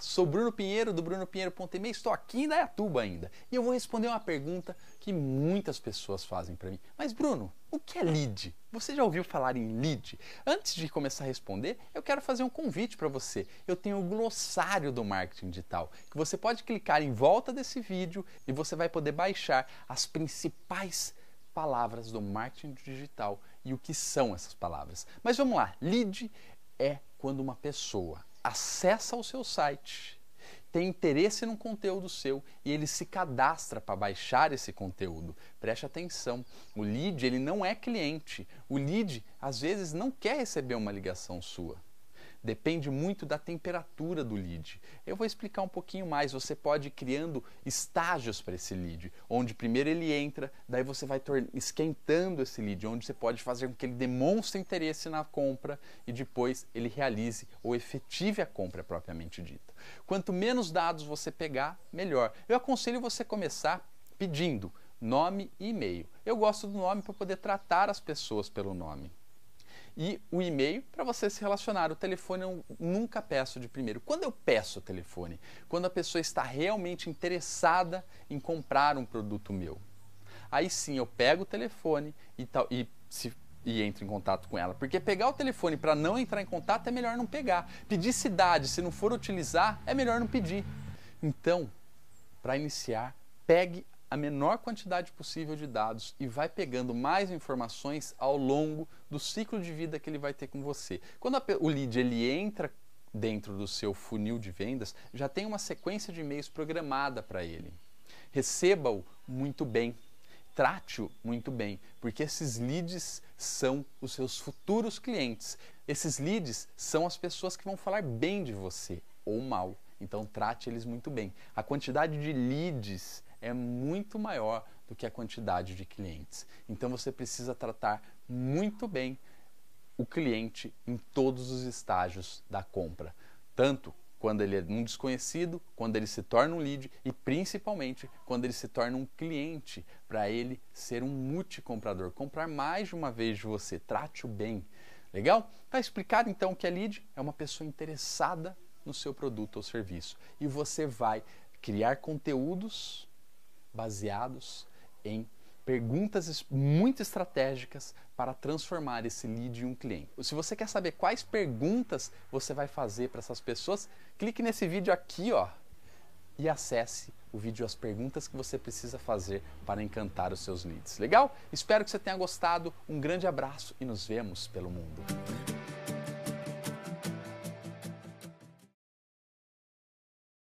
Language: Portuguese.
sou Bruno Pinheiro do brunopinheiro.me, estou aqui em Dayatuba ainda e eu vou responder uma pergunta que muitas pessoas fazem para mim. Mas Bruno, o que é lead? Você já ouviu falar em lead? Antes de começar a responder, eu quero fazer um convite para você. Eu tenho o glossário do marketing digital, que você pode clicar em volta desse vídeo e você vai poder baixar as principais palavras do marketing digital e o que são essas palavras. Mas vamos lá, lead é quando uma pessoa acessa o seu site, tem interesse num conteúdo seu e ele se cadastra para baixar esse conteúdo. Preste atenção, o lead ele não é cliente. O lead às vezes não quer receber uma ligação sua depende muito da temperatura do lead. Eu vou explicar um pouquinho mais. Você pode ir criando estágios para esse lead, onde primeiro ele entra, daí você vai esquentando esse lead, onde você pode fazer com que ele demonstre interesse na compra e depois ele realize ou efetive a compra propriamente dita. Quanto menos dados você pegar, melhor. Eu aconselho você começar pedindo nome e e-mail. Eu gosto do nome para poder tratar as pessoas pelo nome e o e-mail para você se relacionar. O telefone eu nunca peço de primeiro. Quando eu peço o telefone? Quando a pessoa está realmente interessada em comprar um produto meu. Aí sim eu pego o telefone e, tal, e, se, e entro em contato com ela. Porque pegar o telefone para não entrar em contato é melhor não pegar. Pedir cidade, se não for utilizar, é melhor não pedir. Então, para iniciar, pegue a menor quantidade possível de dados e vai pegando mais informações ao longo do ciclo de vida que ele vai ter com você. Quando a, o lead ele entra dentro do seu funil de vendas, já tem uma sequência de e-mails programada para ele. Receba-o muito bem, trate-o muito bem, porque esses leads são os seus futuros clientes. Esses leads são as pessoas que vão falar bem de você ou mal. Então trate eles muito bem. A quantidade de leads é muito maior do que a quantidade de clientes. Então você precisa tratar muito bem o cliente em todos os estágios da compra, tanto quando ele é um desconhecido, quando ele se torna um lead e principalmente quando ele se torna um cliente, para ele ser um multicomprador, comprar mais de uma vez de você, trate-o bem. Legal? Está explicado então que a lead é uma pessoa interessada no seu produto ou serviço e você vai criar conteúdos baseados em perguntas muito estratégicas para transformar esse lead em um cliente. Se você quer saber quais perguntas você vai fazer para essas pessoas, clique nesse vídeo aqui, ó, e acesse o vídeo as perguntas que você precisa fazer para encantar os seus leads. Legal? Espero que você tenha gostado. Um grande abraço e nos vemos pelo mundo.